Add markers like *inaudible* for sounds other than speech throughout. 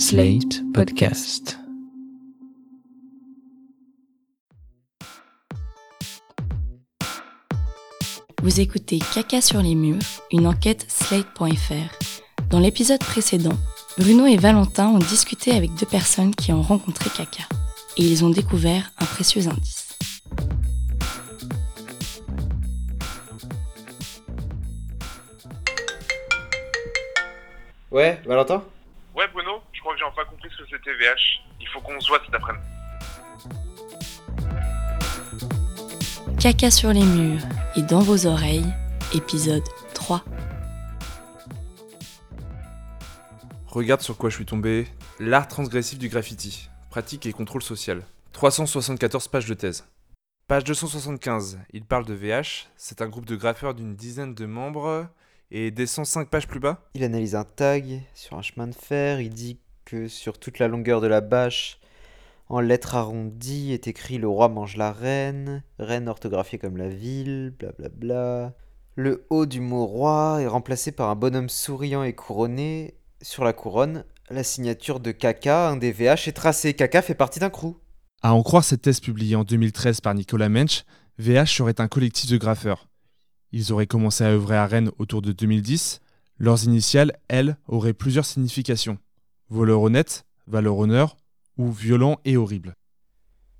Slate Podcast. Vous écoutez Caca sur les murs, une enquête slate.fr. Dans l'épisode précédent, Bruno et Valentin ont discuté avec deux personnes qui ont rencontré Caca et ils ont découvert un précieux indice. Ouais, Valentin? Ouais Bruno, je crois que j'ai enfin compris ce que c'était VH. Il faut qu'on se voit cet après-midi. Caca sur les murs et dans vos oreilles, épisode 3. Regarde sur quoi je suis tombé. L'art transgressif du graffiti. Pratique et contrôle social. 374 pages de thèse. Page 275. Il parle de VH. C'est un groupe de graffeurs d'une dizaine de membres. Et descend 5 pages plus bas. Il analyse un tag sur un chemin de fer. Il dit que sur toute la longueur de la bâche, en lettres arrondies, est écrit Le roi mange la reine. Reine orthographiée comme la ville, blablabla. Le haut du mot roi est remplacé par un bonhomme souriant et couronné. Sur la couronne, la signature de Kaka, un des VH, est tracée. Kaka fait partie d'un crew. À en croire cette thèse publiée en 2013 par Nicolas Mensch, VH serait un collectif de graffeurs. Ils auraient commencé à œuvrer à Rennes autour de 2010. Leurs initiales, elles, auraient plusieurs significations. Voleur honnête, valeur honneur ou violent et horrible.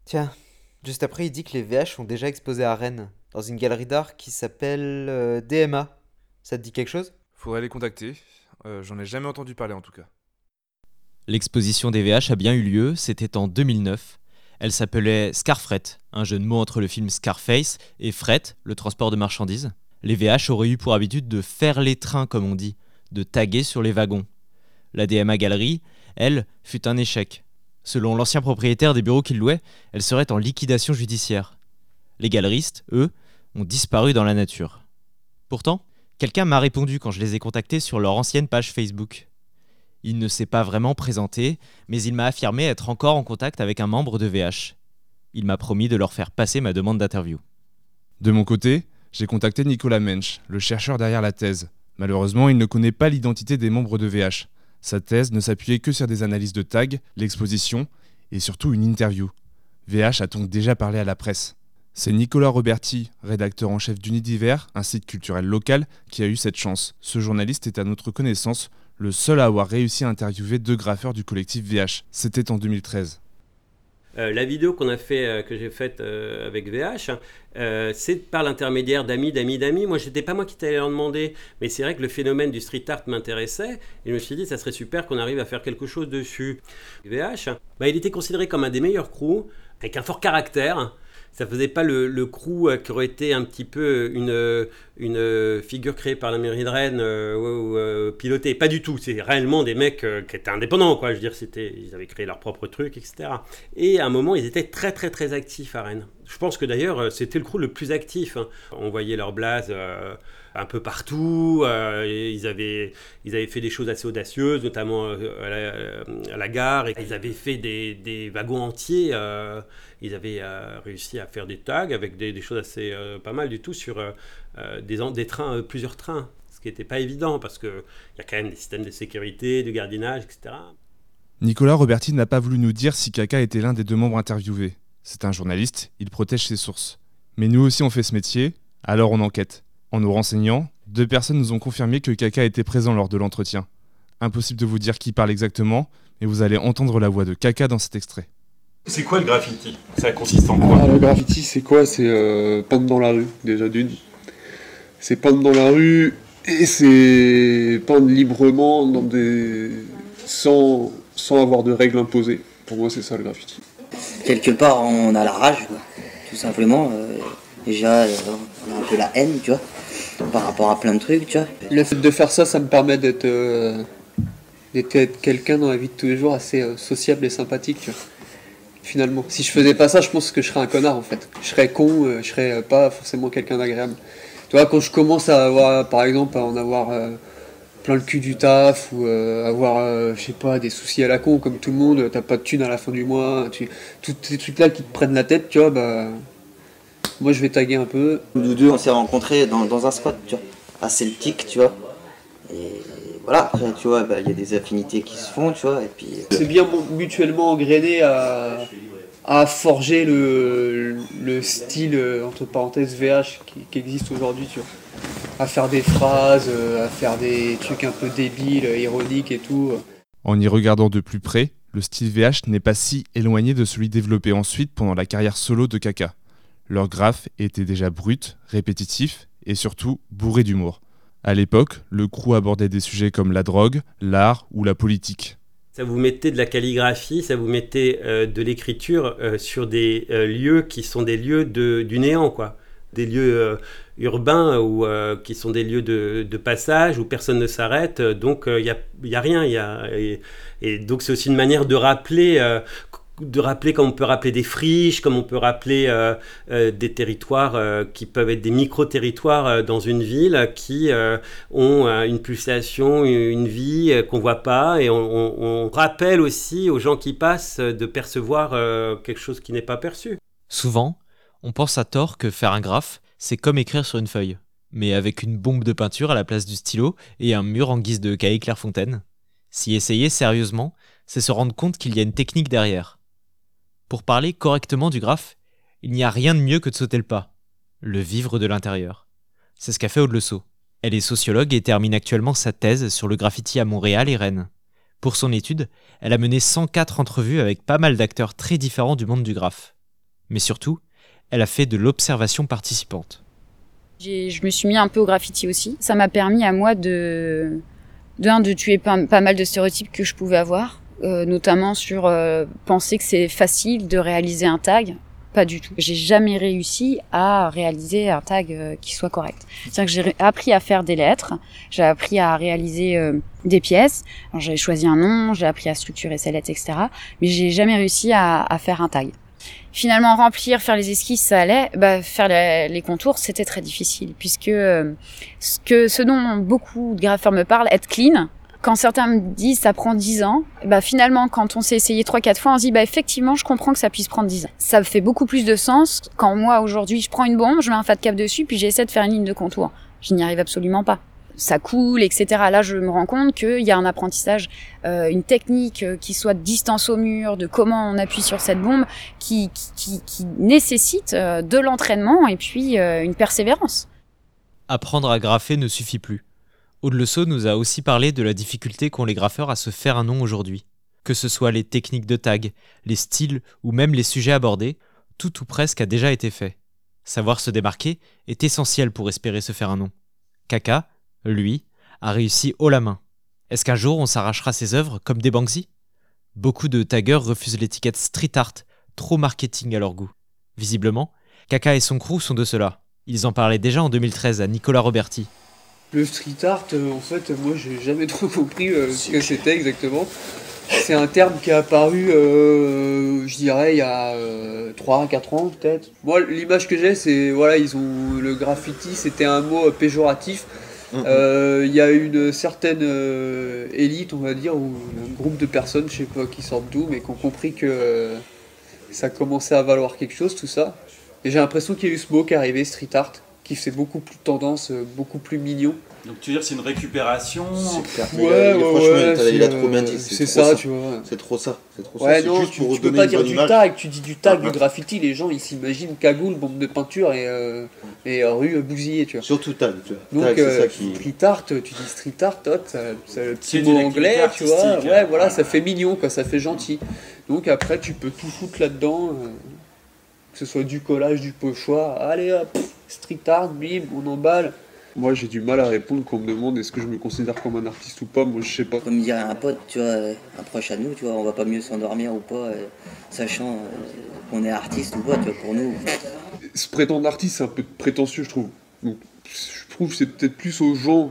Tiens, juste après, il dit que les VH ont déjà exposé à Rennes, dans une galerie d'art qui s'appelle euh, DMA. Ça te dit quelque chose? Faudrait les contacter. Euh, J'en ai jamais entendu parler en tout cas. L'exposition des VH a bien eu lieu, c'était en 2009. Elle s'appelait Scarfret, un jeu de mots entre le film Scarface et fret, le transport de marchandises. Les VH auraient eu pour habitude de faire les trains, comme on dit, de taguer sur les wagons. La DMA Galerie, elle, fut un échec. Selon l'ancien propriétaire des bureaux qu'il louait, elle serait en liquidation judiciaire. Les galeristes, eux, ont disparu dans la nature. Pourtant, quelqu'un m'a répondu quand je les ai contactés sur leur ancienne page Facebook. Il ne s'est pas vraiment présenté, mais il m'a affirmé être encore en contact avec un membre de VH. Il m'a promis de leur faire passer ma demande d'interview. De mon côté, j'ai contacté Nicolas Mensch, le chercheur derrière la thèse. Malheureusement, il ne connaît pas l'identité des membres de VH. Sa thèse ne s'appuyait que sur des analyses de tags, l'exposition et surtout une interview. VH a donc déjà parlé à la presse. C'est Nicolas Roberti, rédacteur en chef d'Unidiver, un site culturel local, qui a eu cette chance. Ce journaliste est à notre connaissance le seul à avoir réussi à interviewer deux graffeurs du collectif VH. C'était en 2013. Euh, la vidéo qu'on a fait, euh, que j'ai faite euh, avec VH, euh, c'est par l'intermédiaire d'amis, d'amis, d'amis. Moi, j'étais pas moi qui t'allais leur demander, mais c'est vrai que le phénomène du street art m'intéressait, et je me suis dit, ça serait super qu'on arrive à faire quelque chose dessus. VH, bah, il était considéré comme un des meilleurs crews, avec un fort caractère. Ça faisait pas le, le crew euh, qui aurait été un petit peu une, une figure créée par la mairie de Rennes euh, ou euh, pilotée. Pas du tout. C'est réellement des mecs euh, qui étaient indépendants, quoi. Je veux ils avaient créé leur propre truc, etc. Et à un moment, ils étaient très, très, très actifs à Rennes. Je pense que d'ailleurs, euh, c'était le crew le plus actif. hein. On voyait leur blase euh, un peu partout. euh, ils, avaient, ils avaient fait des choses assez audacieuses, notamment euh, à, la, gare. Et ils avaient fait des, des wagons entiers. ils avaient réussi à faire des tags avec des, des choses assez pas mal du tout sur des, des trains, plusieurs trains. Ce qui n'était pas évident parce qu'il y a quand même des systèmes de sécurité, de gardiennage, etc. Nicolas Roberti n'a pas voulu nous dire si Kaka était l'un des deux membres interviewés. C'est un journaliste, il protège ses sources. Mais nous aussi on fait ce métier, alors on enquête. En nous renseignant, deux personnes nous ont confirmé que Kaka était présent lors de l'entretien. Impossible de vous dire qui parle exactement, mais vous allez entendre la voix de Kaka dans cet extrait. C'est quoi le graffiti? Ça consiste en Ah, quoi le graffiti, c'est quoi? C'est euh, peindre dans la rue, déjà d'une. C'est peindre dans la rue et c'est peindre librement dans des... sans... sans avoir de règles imposées. Pour moi, c'est ça le graffiti. Quelque part on a la rage tout simplement euh, déjà euh, on a un peu la haine tu vois par rapport à plein de trucs tu vois Le fait de faire ça, ça me permet d'être euh, quelqu'un dans la vie de tous les jours assez sociable et sympathique, tu vois. Finalement, si je faisais pas ça, je pense que je serais un connard en fait. Je serais con, je serais pas forcément quelqu'un d'agréable. Tu vois, quand je commence à avoir, par exemple, à en avoir plein le cul du taf ou euh, avoir, euh, je sais pas, des soucis à la con comme tout le monde, t'as pas de thunes à la fin du mois, tu, tous ces trucs-là qui te prennent la tête, tu vois, bah, moi je vais taguer un peu. nous deux on s'est rencontrés dans, dans un spot tu vois à Celtic tu vois et voilà, après, tu vois, bah, il y a des affinités qui se font, tu vois, et puis... C'est bien mutuellement engrainé à, à forger le, le style, euh, entre parenthèses, VH qui, qui existe aujourd'hui, tu vois. À faire des phrases, euh, à faire des trucs un peu débiles, ironiques et tout. En y regardant de plus près, le style VH n'est pas si éloigné de celui développé ensuite pendant la carrière solo de Kaka. Leur graphe était déjà brut, répétitif et surtout bourré d'humour. À l'époque, le crew abordait des sujets comme la drogue, l'art ou la politique. Ça vous mettait de la calligraphie, ça vous mettait euh, de l'écriture euh, sur des euh, lieux qui sont des lieux de, du néant, quoi. Des lieux euh, urbains ou euh, qui sont des lieux de, passage où personne ne s'arrête. euh, Donc il n'y a, y a rien. Y a, et, donc c'est aussi une manière de rappeler, euh, de rappeler comme on peut rappeler des friches, comme on peut rappeler euh, euh, des territoires euh, qui peuvent être des micro-territoires euh, dans une ville qui euh, ont euh, une pulsation, une vie euh, qu'on voit pas, et on, rappelle aussi aux gens qui passent euh, de percevoir euh, quelque chose qui n'est pas perçu. Souvent, on pense à tort que faire un graphe, c'est comme écrire sur une feuille, mais avec une bombe de peinture à la place du stylo et un mur en guise de cahier Clairefontaine. S'y essayer sérieusement, c'est se rendre compte qu'il y a une technique derrière. Pour parler correctement du graphe, il n'y a rien de mieux que de sauter le pas, le vivre de l'intérieur. C'est ce qu'a fait Aude. Elle est sociologue et termine actuellement sa thèse sur le graffiti à Montréal et Rennes. Pour son étude, elle a mené 104 entrevues avec pas mal d'acteurs très différents du monde du graphe. Mais surtout, elle a fait de l'observation participante. Je me suis mis un peu au graffiti aussi. Ça m'a permis à moi de, de, tuer pas, mal de stéréotypes que je pouvais avoir, euh, notamment sur euh, penser que c'est facile de réaliser un tag. Pas du tout. J'ai jamais réussi à réaliser un tag euh, qui soit correct. C'est-à-dire que j'ai appris à faire des lettres, j'ai appris à réaliser des pièces. J'ai choisi un nom, j'ai appris à structurer ces lettres, etc. Mais j'ai jamais réussi à faire un tag. Finalement, remplir, faire les esquisses, ça allait. Bah, faire les, contours, c'était très difficile, puisque euh, ce, que, ce dont beaucoup de graffeurs me parlent, être clean, quand certains me disent ça prend 10 ans, bah finalement, quand on s'est essayé 3-4 fois, on se dit bah effectivement, je comprends que ça puisse prendre 10 ans. Ça fait beaucoup plus de sens quand moi, aujourd'hui, je prends une bombe, je mets un fat cap dessus, puis j'essaie de faire une ligne de contour. Je n'y arrive absolument pas. Ça coule, etc. Là, je me rends compte qu'il y a un apprentissage, euh, une technique euh, qui soit de distance au mur, de comment on appuie sur cette bombe, qui, nécessite euh, de l'entraînement et puis une persévérance. Apprendre à graffer ne suffit plus. Aude nous a aussi parlé de la difficulté qu'ont les graffeurs à se faire un nom aujourd'hui. Que ce soit les techniques de tag, les styles ou même les sujets abordés, tout ou presque a déjà été fait. Savoir se démarquer est essentiel pour espérer se faire un nom. Kaka, lui, a réussi haut la main. Est-ce qu'un jour on s'arrachera ses œuvres comme des Banksy? Beaucoup de taggers refusent l'étiquette street art, trop marketing à leur goût. Visiblement, Kaka et son crew sont de cela. Ils en parlaient déjà en 2013 à Nicolas Roberti. Le street art, euh, en fait, moi j'ai jamais trop *laughs* compris euh, ce que c'était exactement. C'est un terme qui est apparu, euh, je dirais, il y a 3-4 ans peut-être. Moi, l'image que j'ai, c'est, voilà, le graffiti, c'était un mot euh, Il y a une certaine euh, élite, on va dire, ou un groupe de personnes, je sais pas qui sortent d'où, mais qui ont compris que euh, ça commençait à valoir quelque chose, tout ça. Et j'ai l'impression qu'il y a eu ce mot qui est arrivé, street art, qui fait beaucoup plus tendance, euh, beaucoup plus mignon. Donc tu veux dire c'est une récupération Ouais, ouais, ouais, il a- il a c'est, trop bien euh, dit. C'est trop ça, tu vois. C'est trop ça. C'est trop Ouais, ça. non, juste tu, pour tu peux pas dire du image. tag, tu dis du tag, Ouais, du ouais. graffiti, les gens ils s'imaginent cagoule, bombe de peinture et, euh, et euh, rue bousillée, tu vois. Surtout tag, tu vois. Donc Tag, c'est euh, ça qui- street art, tu dis street art, hop, ça, ça, le petit mot anglais, tu vois, ouais, hein. voilà, ça fait mignon, quoi, ça fait gentil. Donc après, tu peux tout foutre là-dedans, euh, que ce soit du collage, du pochoir, allez hop, street art, bim, on emballe. Moi j'ai du mal à répondre quand on me demande est-ce que je me considère comme un artiste ou pas, moi je sais pas. Comme dirait un pote, tu vois, un proche à nous, tu vois, on va pas mieux s'endormir ou pas, euh, sachant euh, qu'on est artiste ou pas, tu vois, pour nous. se prétendre artiste, c'est un peu prétentieux, je trouve. Donc, je trouve que c'est peut-être plus aux gens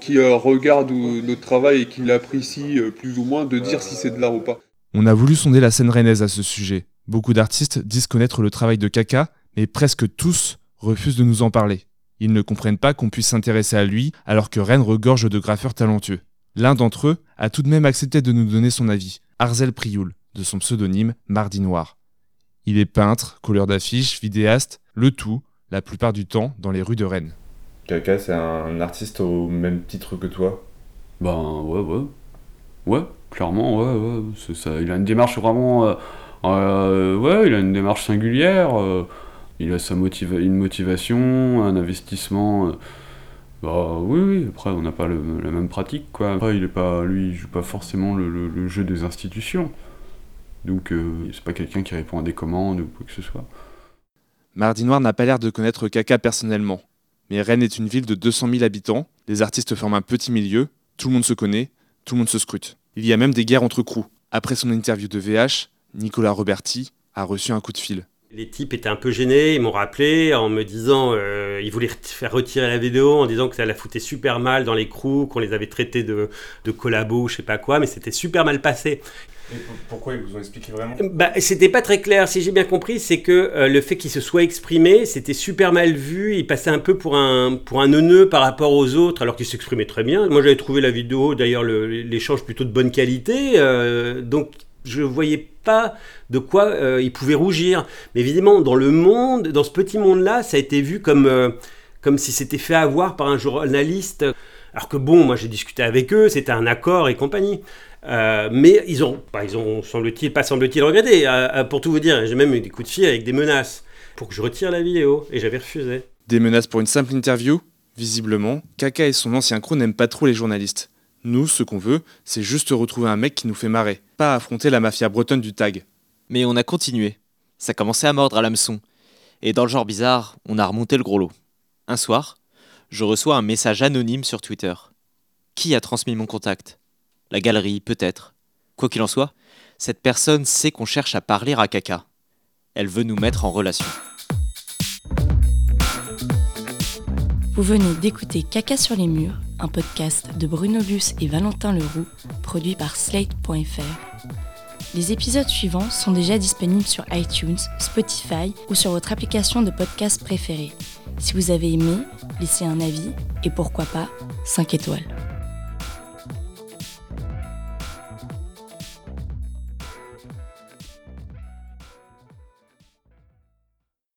qui euh, regardent euh, notre travail et qui l'apprécient euh, plus ou moins de dire si c'est de l'art ou pas. On a voulu sonder la scène rennaise à ce sujet. Beaucoup d'artistes disent connaître le travail de Kaka, mais presque tous refusent de nous en parler. Ils ne comprennent pas qu'on puisse s'intéresser à lui alors que Rennes regorge de graffeurs talentueux. L'un d'entre eux a tout de même accepté de nous donner son avis, Arzel Prioul, de son pseudonyme Mardi Noir. Il est peintre, couleur d'affiches, vidéaste, le tout, la plupart du temps, dans les rues de Rennes. Kaka, c'est un artiste au même titre que toi? Ben ouais, ouais. Ouais, clairement, ouais, ouais. c'est ça. Il a une démarche vraiment. euh, euh, ouais, il a une démarche singulière. euh, il a sa une motivation, un investissement. euh, bah oui, oui, après on n'a pas la même pratique quoi. Après il est pas, lui il joue pas forcément le jeu des institutions. Donc euh, c'est pas quelqu'un qui répond à des commandes ou quoi que ce soit. Mardi Noir n'a pas l'air de connaître Kaka personnellement. Mais Rennes est une ville de 200 000 habitants, les artistes forment un petit milieu, tout le monde se connaît, tout le monde se scrute. Il y a même des guerres entre crews. Après son interview de VH, Nicolas Roberti a reçu un coup de fil. Les types étaient un peu gênés, ils m'ont rappelé en me disant, euh, ils voulaient faire retirer la vidéo en disant que ça la foutait super mal dans les crews, qu'on les avait traités de, de collabos, je sais pas quoi, mais c'était super mal passé. pourquoi ils vous ont expliqué vraiment Bah, c'était pas très clair. Si j'ai bien compris, c'est que euh, le fait qu'il se soit exprimé, c'était super mal vu. Il passait un peu pour un, pour un neuneu par rapport aux autres, alors qu'il s'exprimait très bien. Moi, j'avais trouvé la vidéo, d'ailleurs, le- l'échange plutôt de bonne qualité. euh, donc, je voyais pas de quoi euh, il pouvait rougir. Mais évidemment, dans le monde, dans ce petit monde-là, ça a été vu comme, euh, comme si c'était fait avoir par un journaliste. Alors que bon, moi j'ai discuté avec eux, c'était un accord et compagnie. Euh, mais ils ont, bah, ils ont semble-t-il, pas semble-t-il regretté. Euh, pour tout vous dire, j'ai même eu des coups de fil avec des menaces pour que je retire la vidéo et j'avais refusé. Des menaces pour une simple interview? Visiblement, Kaka et son ancien crew n'aiment pas trop les journalistes. Nous, ce qu'on veut, c'est juste retrouver un mec qui nous fait marrer, pas affronter la mafia bretonne du tag. Mais on a continué. Ça commençait à mordre à l'hameçon. Et dans le genre bizarre, on a remonté le gros lot. Un soir, je reçois un message anonyme sur Twitter. Qui a transmis mon contact? La galerie, peut-être. Quoi qu'il en soit, cette personne sait qu'on cherche à parler à Kaka. Elle veut nous mettre en relation. Vous venez d'écouter Caca sur les murs, un podcast de Bruno Luce et Valentin Leroux, produit par Slate.fr. Les épisodes suivants sont déjà disponibles sur iTunes, Spotify ou sur votre application de podcast préférée. Si vous avez aimé, laissez un avis et pourquoi pas 5 étoiles.